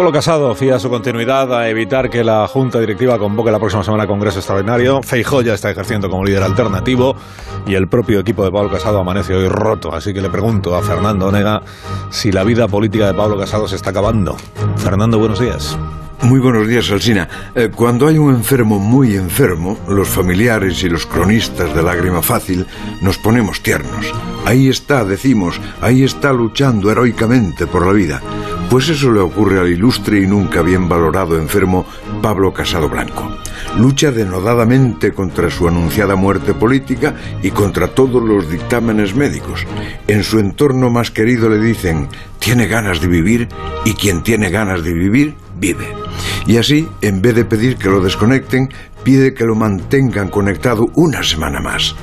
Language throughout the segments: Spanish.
Pablo Casado fía su continuidad a evitar que la Junta Directiva convoque la próxima semana Congreso Extraordinario. Feijó ya está ejerciendo como líder alternativo y el propio equipo de Pablo Casado amanece hoy roto. Así que le pregunto a Fernando Onega si la vida política de Pablo Casado se está acabando. Fernando, buenos días. Muy buenos días, Alsina. Eh, cuando hay un enfermo muy enfermo, los familiares y los cronistas de lágrima fácil nos ponemos tiernos. Ahí está, decimos, ahí está luchando heroicamente por la vida. Pues eso le ocurre al ilustre y nunca bien valorado enfermo Pablo Casado Blanco. Lucha denodadamente contra su anunciada muerte política y contra todos los dictámenes médicos. En su entorno más querido le dicen, tiene ganas de vivir y quien tiene ganas de vivir, vive. Y así, en vez de pedir que lo desconecten, pide que lo mantengan conectado una semana más.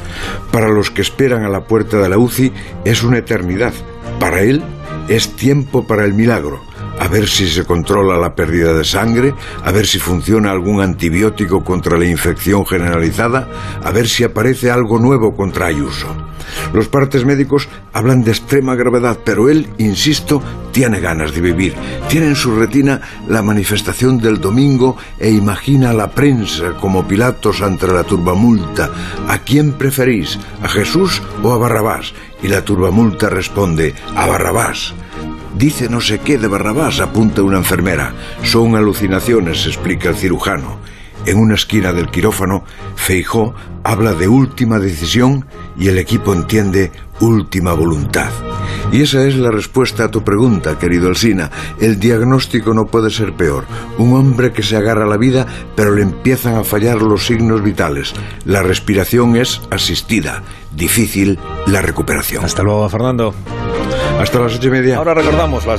Para los que esperan a la puerta de la UCI es una eternidad. Para él es tiempo para el milagro a ver si se controla la pérdida de sangre, a ver si funciona algún antibiótico contra la infección generalizada, a ver si aparece algo nuevo contra Ayuso. Los partes médicos hablan de extrema gravedad, pero él, insisto, tiene ganas de vivir. Tiene en su retina la manifestación del domingo e imagina a la prensa como Pilatos ante la turbamulta. ¿A quién preferís? ¿A Jesús o a Barrabás? Y la turbamulta responde, a Barrabás. Dice no sé qué de Barrabás, apunta una enfermera. Son alucinaciones, explica el cirujano. En una esquina del quirófano, Feijó habla de última decisión y el equipo entiende última voluntad. Y esa es la respuesta a tu pregunta, querido Alsina. El diagnóstico no puede ser peor. Un hombre que se agarra a la vida, pero le empiezan a fallar los signos vitales. La respiración es asistida. Difícil la recuperación. Hasta luego, Fernando. Hasta las ocho y media. Ahora recordamos las.